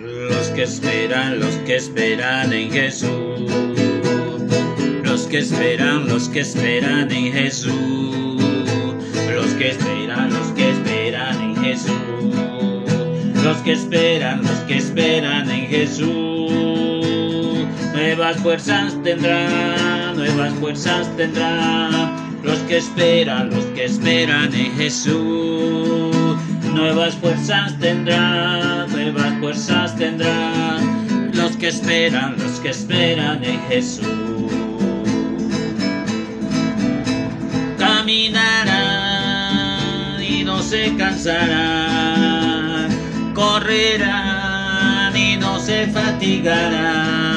Los que esperan, los que esperan en Jesús. Los que esperan, los que esperan en Jesús. Los que esperan, los que esperan en Jesús. Los que esperan, los que esperan en Jesús. Nuevas fuerzas tendrán, nuevas fuerzas tendrán. Los que esperan, los que esperan en Jesús. Nuevas fuerzas tendrán, nuevas fuerzas tendrán. Los que esperan, los que esperan en Jesús. Caminarán y no se cansarán. Correrán y no se fatigarán.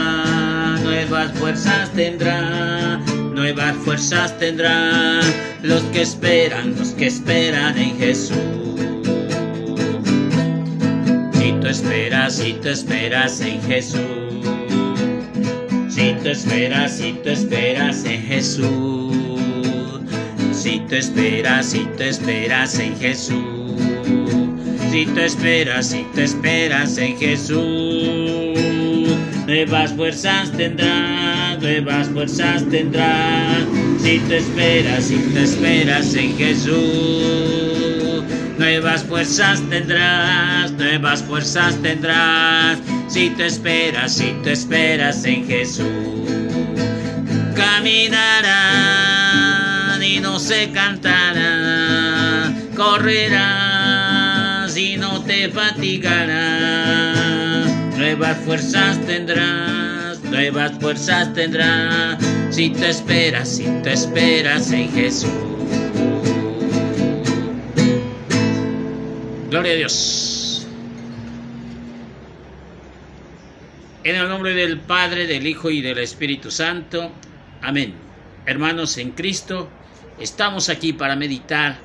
Nuevas fuerzas tendrán, nuevas fuerzas tendrán. Los que esperan, los que esperan en Jesús. Si tú esperas, si tú esperas en Jesús. Si tú esperas, si tú esperas en Jesús. Si tú esperas, si tú esperas en Jesús. Si tú esperas, si tú esperas en Jesús. Nuevas fuerzas tendrás, nuevas fuerzas tendrás. Si tú esperas, si tú esperas en Jesús. Nuevas fuerzas tendrás, nuevas fuerzas tendrás. Si tú esperas, si tú esperas en Jesús. Caminarán y no se cantarán. Correrás y no te fatigarás. Nuevas fuerzas tendrás, nuevas fuerzas tendrás. Si tú esperas, si tú esperas en Jesús. Gloria a Dios. En el nombre del Padre, del Hijo y del Espíritu Santo. Amén. Hermanos en Cristo, estamos aquí para meditar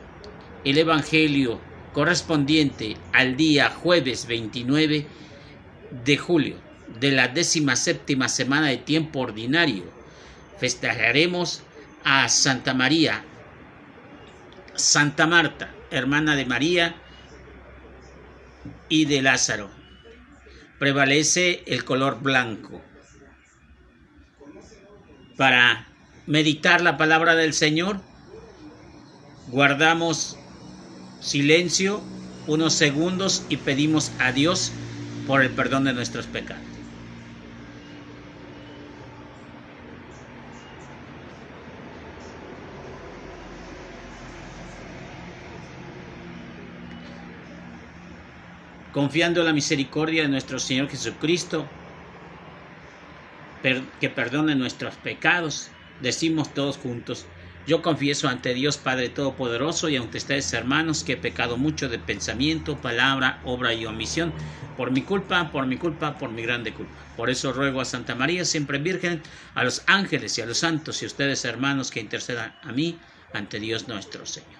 el Evangelio correspondiente al día jueves 29 de julio de la décima séptima semana de tiempo ordinario. Festejaremos a Santa María, Santa Marta, hermana de María y de Lázaro. Prevalece el color blanco. Para meditar la palabra del Señor, guardamos silencio unos segundos y pedimos a Dios por el perdón de nuestros pecados. Confiando en la misericordia de nuestro Señor Jesucristo, que perdone nuestros pecados, decimos todos juntos, yo confieso ante Dios Padre Todopoderoso y ante ustedes hermanos que he pecado mucho de pensamiento, palabra, obra y omisión, por mi culpa, por mi culpa, por mi grande culpa. Por eso ruego a Santa María, siempre Virgen, a los ángeles y a los santos y a ustedes hermanos que intercedan a mí ante Dios nuestro Señor.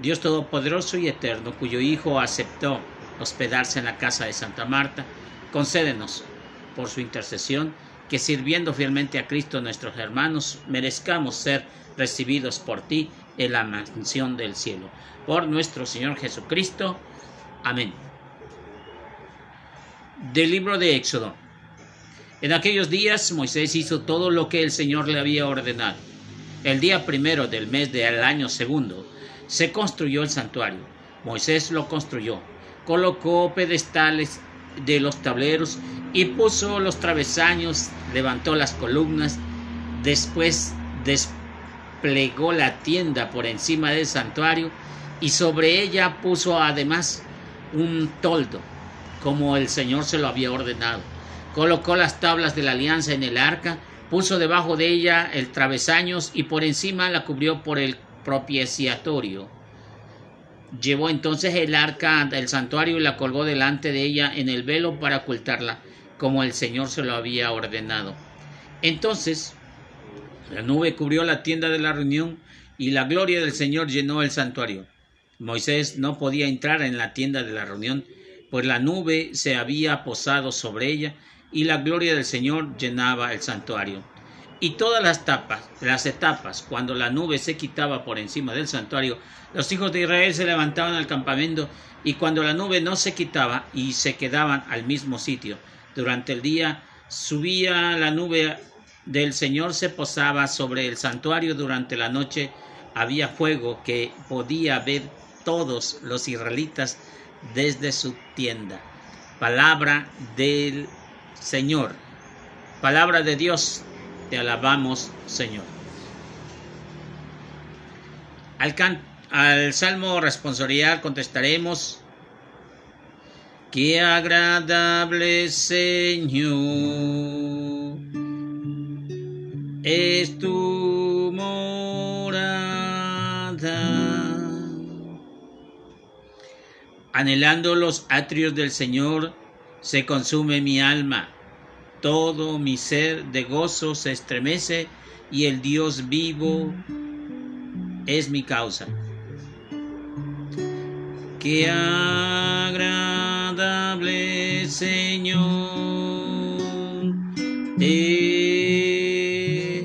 Dios Todopoderoso y Eterno, cuyo Hijo aceptó hospedarse en la casa de Santa Marta, concédenos por su intercesión que sirviendo fielmente a Cristo nuestros hermanos, merezcamos ser recibidos por ti en la mansión del cielo. Por nuestro Señor Jesucristo. Amén. Del libro de Éxodo. En aquellos días Moisés hizo todo lo que el Señor le había ordenado. El día primero del mes del año segundo se construyó el santuario. Moisés lo construyó. Colocó pedestales de los tableros y puso los travesaños, levantó las columnas, después desplegó la tienda por encima del santuario y sobre ella puso además un toldo, como el Señor se lo había ordenado. Colocó las tablas de la alianza en el arca, puso debajo de ella el travesaños y por encima la cubrió por el propiciatorio. Llevó entonces el arca del santuario y la colgó delante de ella en el velo para ocultarla, como el Señor se lo había ordenado. Entonces la nube cubrió la tienda de la reunión y la gloria del Señor llenó el santuario. Moisés no podía entrar en la tienda de la reunión, pues la nube se había posado sobre ella y la gloria del Señor llenaba el santuario. Y todas las, tapas, las etapas, cuando la nube se quitaba por encima del santuario, los hijos de Israel se levantaban al campamento y cuando la nube no se quitaba y se quedaban al mismo sitio, durante el día subía la nube del Señor, se posaba sobre el santuario durante la noche, había fuego que podía ver todos los israelitas desde su tienda. Palabra del Señor. Palabra de Dios. Te alabamos, Señor. Al, al salmo responsorial contestaremos. Qué agradable Señor es tu morada Anhelando los atrios del Señor, se consume mi alma. Todo mi ser de gozo se estremece y el Dios vivo es mi causa. Qué agradable Señor es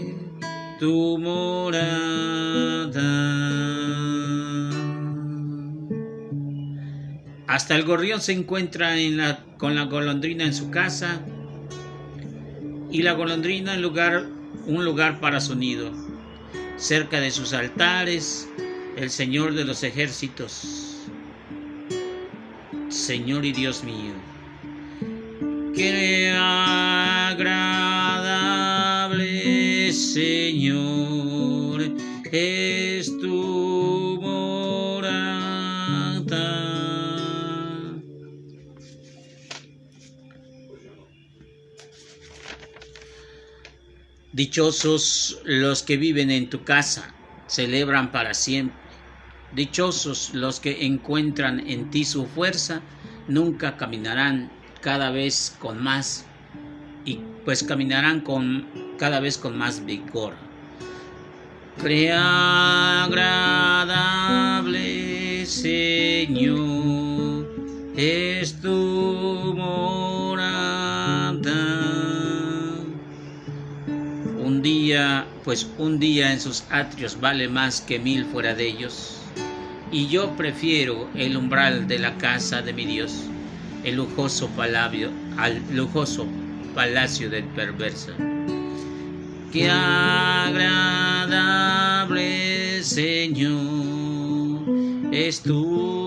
tu morada. Hasta el gorrión se encuentra con la golondrina en su casa y la golondrina en lugar, un lugar para su nido. Cerca de sus altares, el Señor de los ejércitos. Señor y Dios mío, qué agradable Señor es tu Dichosos los que viven en tu casa, celebran para siempre. Dichosos los que encuentran en ti su fuerza, nunca caminarán cada vez con más y pues caminarán con cada vez con más vigor. Crea agradable Señor, es tu día, pues un día en sus atrios vale más que mil fuera de ellos. Y yo prefiero el umbral de la casa de mi Dios, el lujoso palacio, al lujoso palacio del perverso. Qué agradable Señor es tu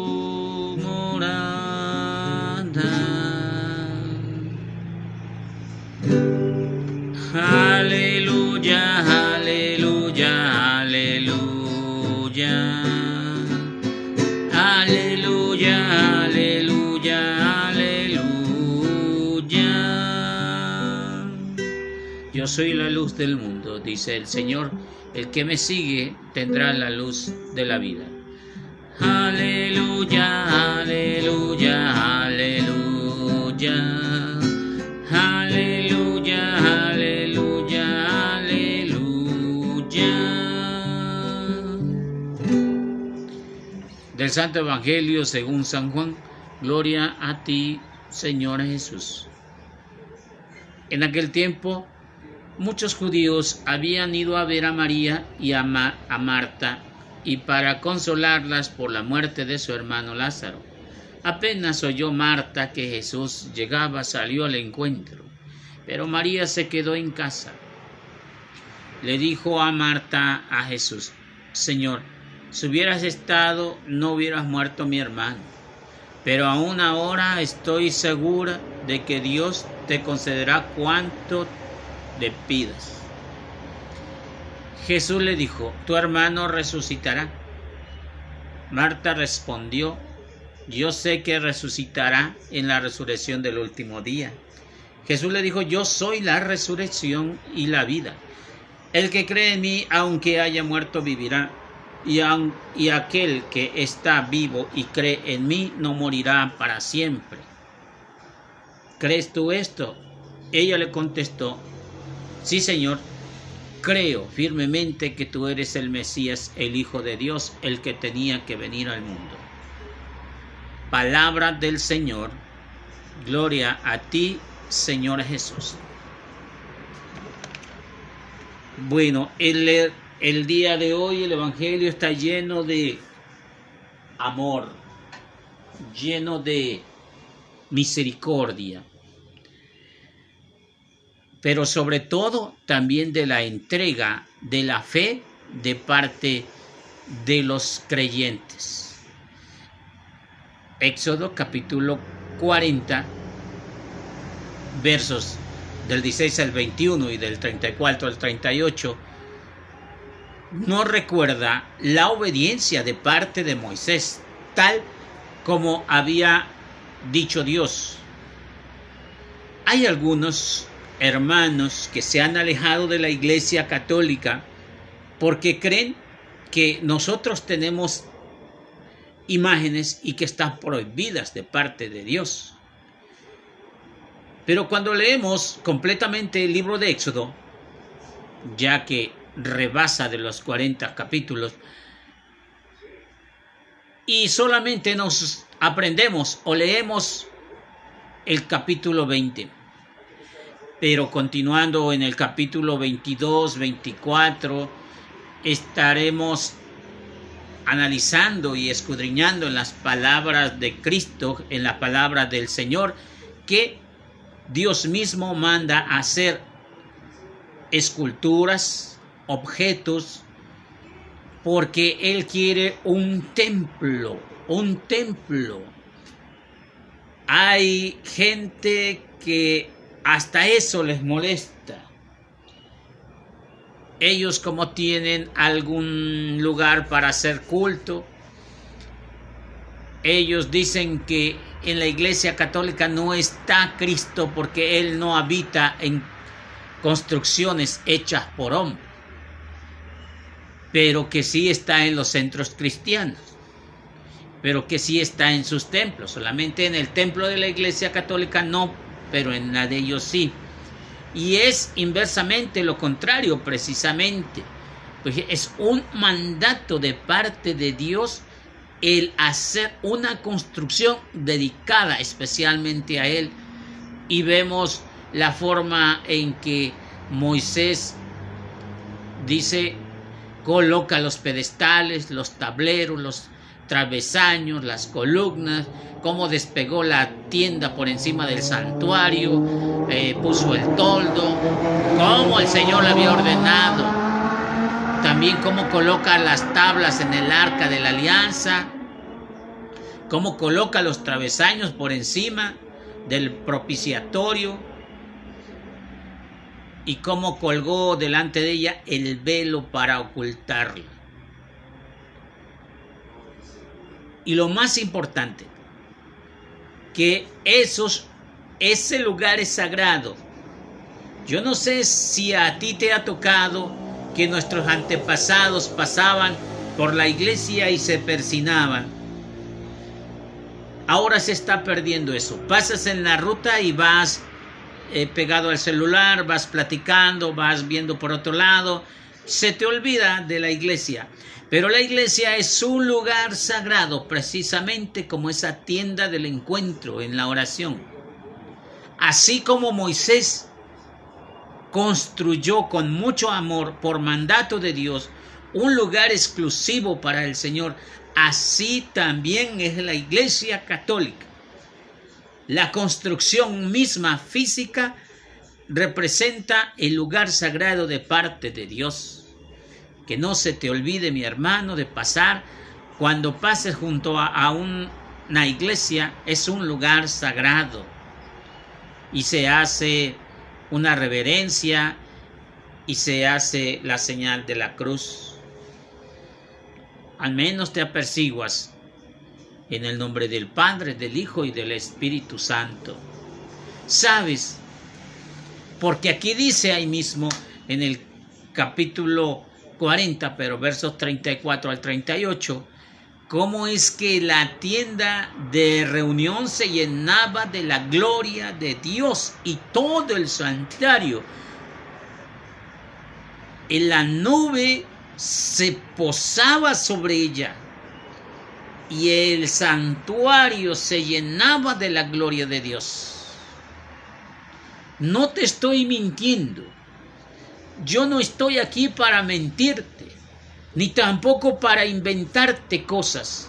Soy la luz del mundo, dice el Señor, el que me sigue tendrá la luz de la vida. Aleluya, aleluya, aleluya. Del Santo Evangelio según San Juan, gloria a ti, Señor Jesús. En aquel tiempo, muchos judíos habían ido a ver a María y a, Marta y para consolarlas por la muerte de su hermano Lázaro. Apenas oyó Marta que Jesús llegaba, salió al encuentro, pero María se quedó en casa. Le dijo a Marta a Jesús, Señor, si hubieras estado, no hubieras muerto mi hermano. Pero aún ahora estoy segura de que Dios te concederá cuanto le pidas. Jesús le dijo, tu hermano resucitará. Marta respondió, yo sé que resucitará en la resurrección del último día. Jesús le dijo, yo soy la resurrección y la vida. El que cree en mí, aunque haya muerto, vivirá y, aquel que está vivo y cree en mí no morirá para siempre. ¿Crees tú esto? Ella le contestó, sí Señor, creo firmemente que tú eres el Mesías, el Hijo de Dios, el que tenía que venir al mundo. Palabra del Señor, gloria a ti, Señor Jesús. Bueno, el, el día de hoy el Evangelio está lleno de amor, lleno de misericordia, pero sobre todo también de la entrega de la fe de parte de los creyentes. Éxodo capítulo 40, versos del 16 al 21 y del 34 al 38, no recuerda la obediencia de parte de Moisés, tal como había dicho Dios. Hay algunos hermanos que se han alejado de la Iglesia Católica porque creen que nosotros tenemos imágenes y que están prohibidas de parte de Dios. Pero cuando leemos completamente el libro de Éxodo, ya que rebasa de los 40 capítulos, y solamente nos aprendemos o leemos el capítulo 20. Pero continuando en el capítulo 22, 24, estaremos analizando y escudriñando en las palabras de Cristo, en la palabra del Señor, que Dios mismo manda hacer esculturas, objetos, porque Él quiere un templo, un templo. Hay gente que hasta eso les molesta. Ellos como tienen algún lugar para hacer culto, ellos dicen que en la iglesia católica no está Cristo porque Él no habita en construcciones hechas por hombres, pero que sí está en los centros cristianos, pero que sí está en sus templos, solamente en el templo de la iglesia católica no, pero en la de ellos sí. Y es inversamente lo contrario, precisamente, pues es un mandato de parte de Dios el hacer una construcción dedicada especialmente a Él. Y vemos la forma en que Moisés dice, coloca los pedestales, los tableros, los travesaños, las columnas, cómo despegó la tienda por encima del santuario, eh, puso el toldo, cómo el Señor le había ordenado también cómo coloca las tablas en el arca de la alianza, cómo coloca los travesaños por encima del propiciatorio y cómo colgó delante de ella el velo para ocultarla. Y lo más importante, que esos, ese lugar es sagrado. Yo no sé si a ti te ha tocado que nuestros antepasados pasaban por la iglesia y se persinaban. Ahora se está perdiendo eso. Pasas en la ruta y vas eh, pegado al celular, vas platicando, vas viendo por otro lado. Se te olvida de la iglesia. Pero la iglesia es un lugar sagrado, precisamente como esa tienda del encuentro en la oración. Así como Moisés construyó con mucho amor por mandato de Dios un lugar exclusivo para el Señor. Así también es la Iglesia Católica. La construcción misma física representa el lugar sagrado de parte de Dios. Que no se te olvide, mi hermano, de pasar cuando pases junto a, una iglesia, es un lugar sagrado y se hace una reverencia y se hace la señal de la cruz. Al menos te aperciguas en el nombre del Padre, del Hijo y del Espíritu Santo. ¿Sabes? Porque aquí dice ahí mismo en el capítulo 40, pero versos 34 al 38, cómo es que la tienda de reunión se llenaba de la gloria de Dios y todo el santuario. En la nube se posaba sobre ella y el santuario se llenaba de la gloria de Dios. No te estoy mintiendo. yo no estoy aquí para mentirte, ni tampoco para inventarte cosas.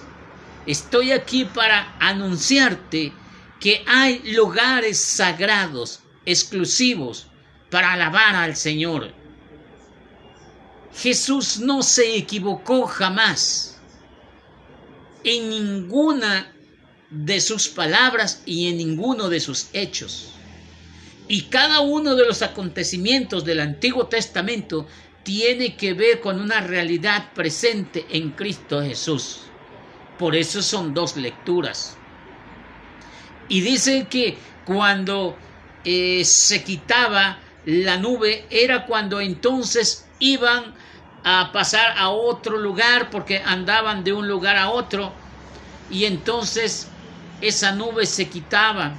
Estoy aquí para anunciarte que hay lugares sagrados, exclusivos, para alabar al Señor. Jesús no se equivocó jamás en ninguna de sus palabras y en ninguno de sus hechos. Y cada uno de los acontecimientos del Antiguo Testamento tiene que ver con una realidad presente en Cristo Jesús. Por eso son dos lecturas. Y dice que cuando eh, se quitaba la nube era cuando entonces iban a pasar a otro lugar porque andaban de un lugar a otro y entonces esa nube se quitaba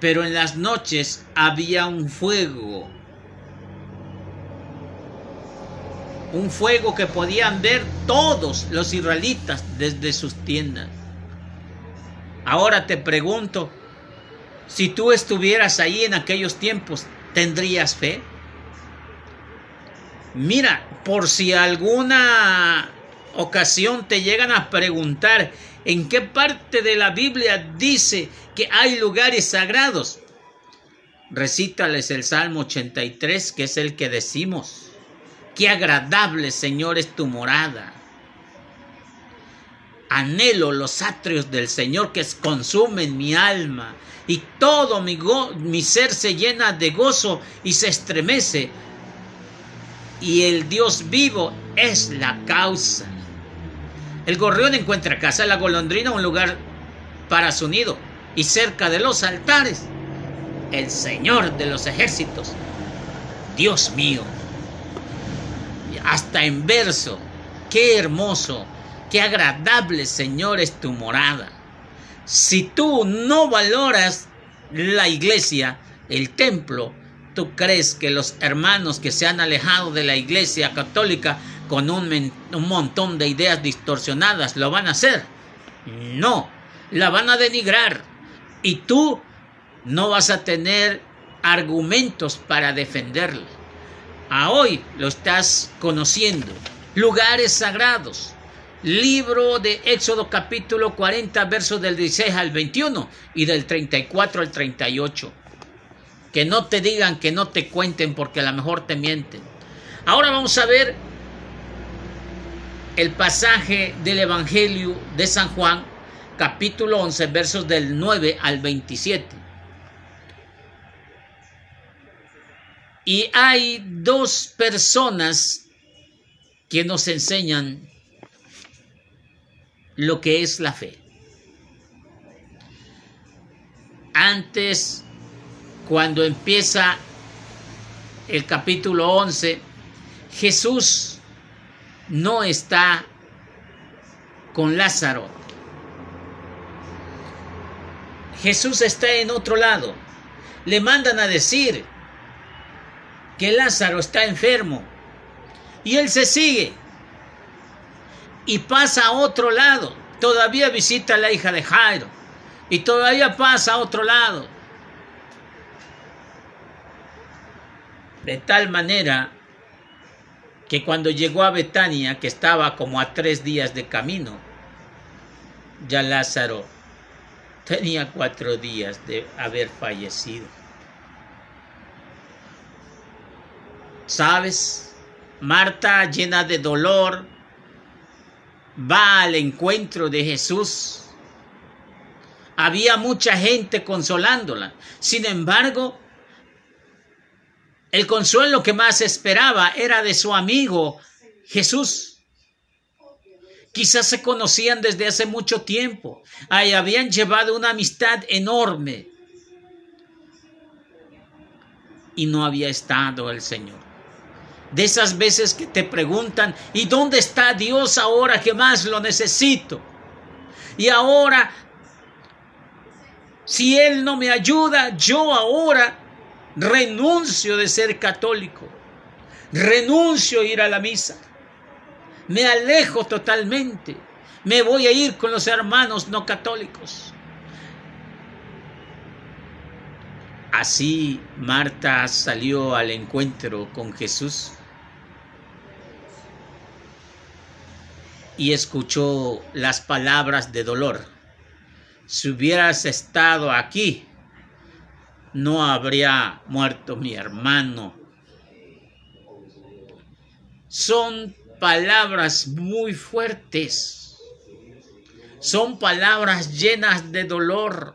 pero en las noches había un fuego. Un fuego que podían ver todos los israelitas desde sus tiendas. Ahora te pregunto, si tú estuvieras ahí en aquellos tiempos, ¿tendrías fe? Mira, por si alguna ocasión te llegan a preguntar en qué parte de la Biblia dice que hay lugares sagrados. Recítales el Salmo 83, que es el que decimos. Qué agradable, Señor, es tu morada. Anhelo los atrios del Señor que consumen mi alma y todo mi, mi ser se llena de gozo y se estremece. Y el Dios vivo es la causa. El gorrión encuentra casa, la golondrina un lugar para su nido y cerca de los altares el Señor de los ejércitos, Dios mío. Hasta en verso, qué hermoso, qué agradable Señor es tu morada. Si tú no valoras la iglesia, el templo, tú crees que los hermanos que se han alejado de la iglesia católica con un, montón de ideas distorsionadas, ¿lo van a hacer? No, la van a denigrar. Y tú no vas a tener argumentos para defenderla. A hoy lo estás conociendo. Lugares sagrados. Libro de Éxodo capítulo 40 versos del 16 al 21 y del 34 al 38. Que no te digan, que no te cuenten porque a lo mejor te mienten. Ahora vamos a ver el pasaje del Evangelio de San Juan, capítulo 11, versos del 9 al 27. Y hay dos personas que nos enseñan lo que es la fe. Antes, cuando empieza el capítulo 11, Jesús no está con Lázaro. Jesús está en otro lado. Le mandan a decir que Lázaro está enfermo. Y él se sigue. Y pasa a otro lado. Todavía visita a la hija de Jairo. Y todavía pasa a otro lado. De tal manera que cuando llegó a Betania, que estaba como a tres días de camino, ya Lázaro tenía cuatro días de haber fallecido. ¿Sabes? Marta, llena de dolor, va al encuentro de Jesús. Había mucha gente consolándola. Sin embargo, el consuelo que más esperaba era de su amigo Jesús. Quizás se conocían desde hace mucho tiempo. Ahí habían llevado una amistad enorme. Y no había estado el Señor. De esas veces que te preguntan, ¿y dónde está Dios ahora que más lo necesito? Y ahora, si Él no me ayuda, yo ahora renuncio de ser católico, renuncio a ir a la misa, me alejo totalmente, me voy a ir con los hermanos no católicos. Así Marta salió al encuentro con Jesús y escuchó las palabras de dolor. Si hubieras estado aquí, no habría muerto mi hermano. Son palabras muy fuertes. Son palabras llenas de dolor.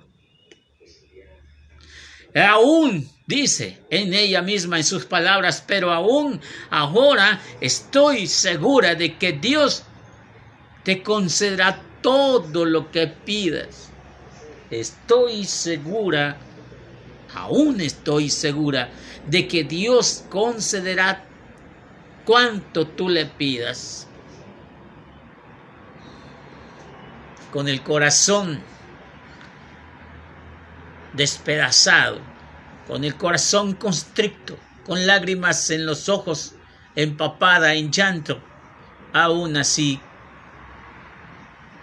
Aún, dice en ella misma en sus palabras, pero aún ahora estoy segura de que Dios te concederá todo lo que pidas. Estoy segura, aún estoy segura, de que Dios concederá cuanto tú le pidas. Con el corazón despedazado, con el corazón constricto, con lágrimas en los ojos, empapada en llanto, aún así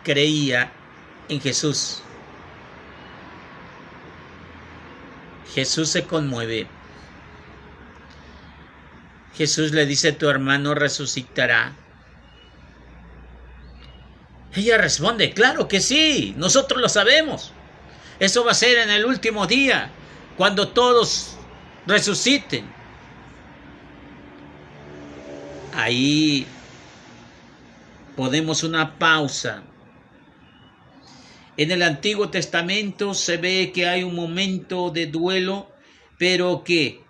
creía en Jesús. Jesús se conmueve. Jesús le dice, tu hermano resucitará. Ella responde, claro que sí, nosotros lo sabemos. Eso va a ser en el último día, cuando todos resuciten. Ahí podemos una pausa. En el Antiguo Testamento se ve que hay un momento de duelo, pero que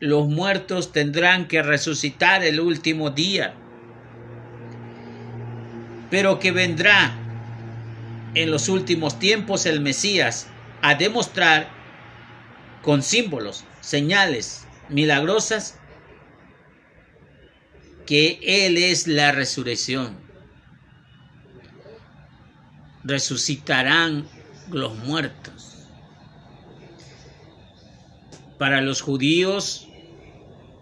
los muertos tendrán que resucitar el último día, pero que vendrá en los últimos tiempos el Mesías a demostrar con símbolos, señales milagrosas que Él es la resurrección. Resucitarán los muertos. Para los judíos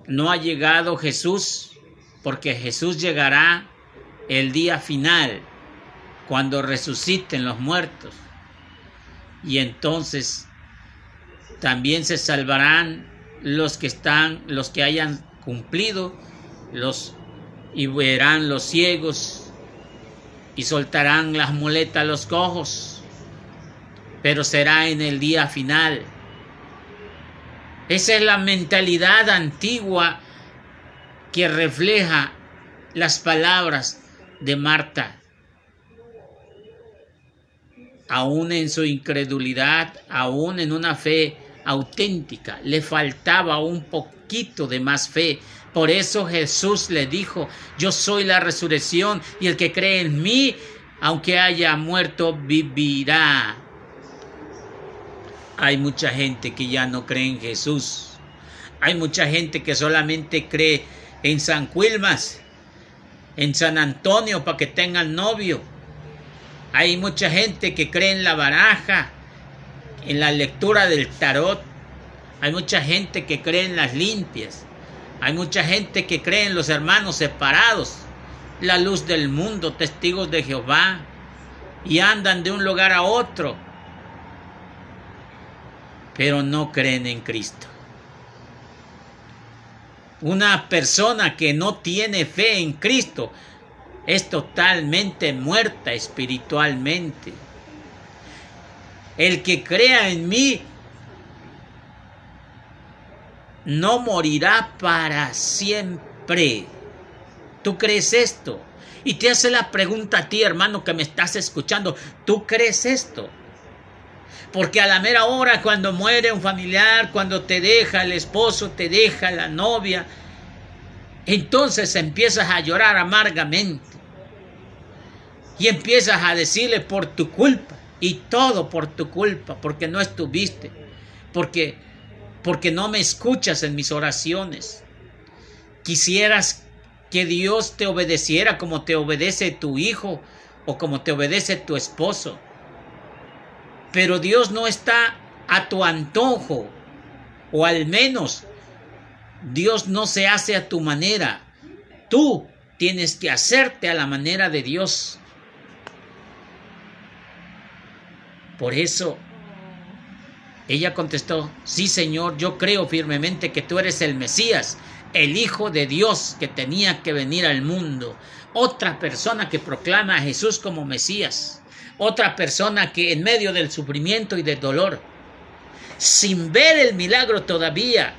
no ha llegado Jesús porque Jesús llegará el día final cuando resuciten los muertos. Y entonces también se salvarán los que están, los que hayan cumplido, los y verán los ciegos y soltarán las muletas los cojos. Pero será en el día final. Esa es la mentalidad antigua que refleja las palabras de Marta aún en su incredulidad, aún en una fe auténtica, le faltaba un poquito de más fe. Por eso Jesús le dijo, yo soy la resurrección y el que cree en mí, aunque haya muerto, vivirá. Hay mucha gente que ya no cree en Jesús. Hay mucha gente que solamente cree en San Quilmas, en San Antonio para que tengan novio hay mucha gente que cree en la baraja, en la lectura del tarot. Hay mucha gente que cree en las limpias. Hay mucha gente que cree en los hermanos separados, la luz del mundo, testigos de Jehová, y andan de un lugar a otro, pero no creen en Cristo. Una persona que no tiene fe en Cristo es totalmente muerta espiritualmente. El que crea en mí no morirá para siempre. ¿Tú crees esto? Y te hace la pregunta a ti, hermano, que me estás escuchando. ¿Tú crees esto? Porque a la mera hora, cuando muere un familiar, cuando te deja el esposo, te deja la novia, entonces empiezas a llorar amargamente y empiezas a decirle por tu culpa y todo por tu culpa, porque no estuviste, porque porque no me escuchas en mis oraciones. Quisieras que Dios te obedeciera como te obedece tu hijo o como te obedece tu esposo. Pero Dios no está a tu antojo, o al menos Dios no se hace a tu manera. Tú tienes que hacerte a la manera de Dios. Por eso Ella contestó, sí Señor, yo creo firmemente que tú eres el Mesías, el Hijo de Dios que tenía que venir al mundo. Otra persona que proclama a Jesús como Mesías. Otra persona que en medio del sufrimiento y del dolor, sin ver el milagro todavía,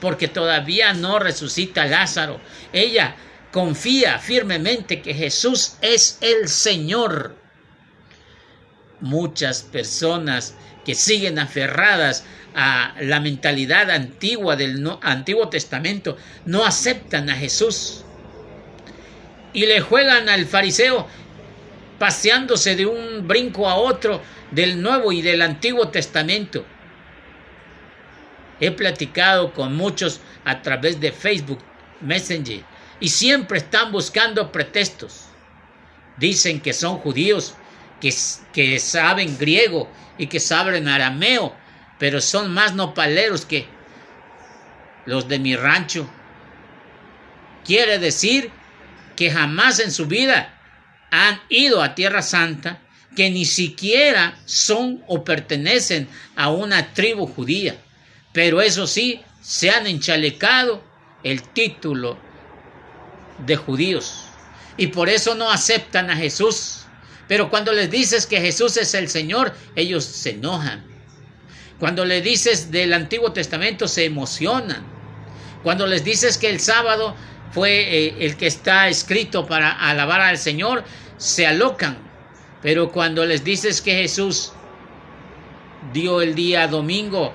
porque todavía no resucita Lázaro, ella confía firmemente que Jesús es el Señor. Muchas personas que siguen aferradas a la mentalidad antigua del Antiguo Testamento no aceptan a Jesús y le juegan al fariseo paseándose de un brinco a otro del Nuevo y del Antiguo Testamento. He platicado con muchos a través de Facebook Messenger y siempre están buscando pretextos. Dicen que son judíos, que, saben griego y que saben arameo, pero son más nopaleros que los de mi rancho. Quiere decir que jamás en su vida han ido a Tierra Santa, que ni siquiera son o pertenecen a una tribu judía, pero eso sí, se han enchalecado el título de judíos y por eso no aceptan a Jesús. Pero cuando les dices que Jesús es el Señor, ellos se enojan. Cuando les dices del Antiguo Testamento, se emocionan. Cuando les dices que el sábado fue eh, el que está escrito para alabar al Señor, se alocan. Pero cuando les dices que Jesús dio el día domingo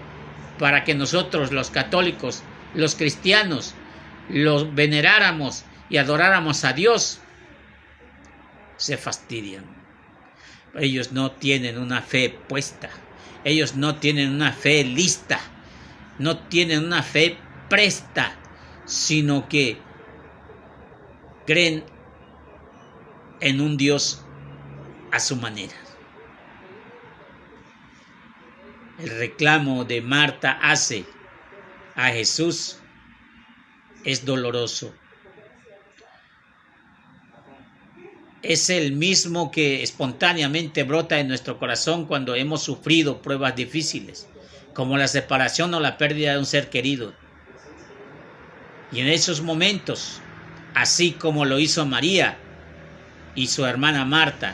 para que nosotros los católicos, los cristianos, los veneráramos y adoráramos a Dios, se fastidian. Ellos no tienen una fe puesta, ellos no tienen una fe lista, no tienen una fe presta, sino que creen en un Dios a su manera. El reclamo de Marta hace a Jesús es doloroso. Es el mismo que espontáneamente brota en nuestro corazón cuando hemos sufrido pruebas difíciles, como la separación o la pérdida de un ser querido. Y en esos momentos así como lo hizo María y su hermana Marta.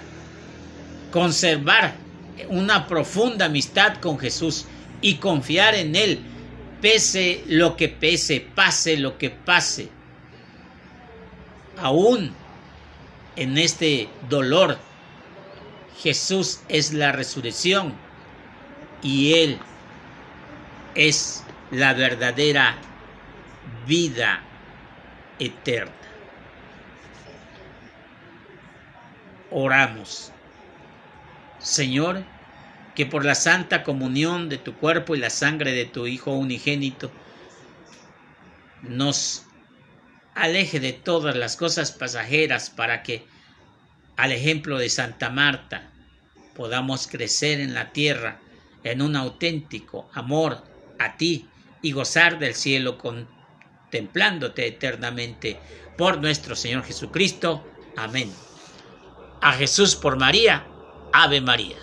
Conservar una profunda amistad con Jesús y confiar en Él, pese lo que pese, pase lo que pase. Aún en este dolor, Jesús es la resurrección y Él es la verdadera vida eterna. oramos. Señor, que por la santa comunión de tu cuerpo y la sangre de tu Hijo unigénito, nos aleje de todas las cosas pasajeras para que, al ejemplo de Santa Marta, podamos crecer en la tierra en un auténtico amor a ti y gozar del cielo contemplándote eternamente por nuestro Señor Jesucristo. Amén a Jesús por María, Ave María.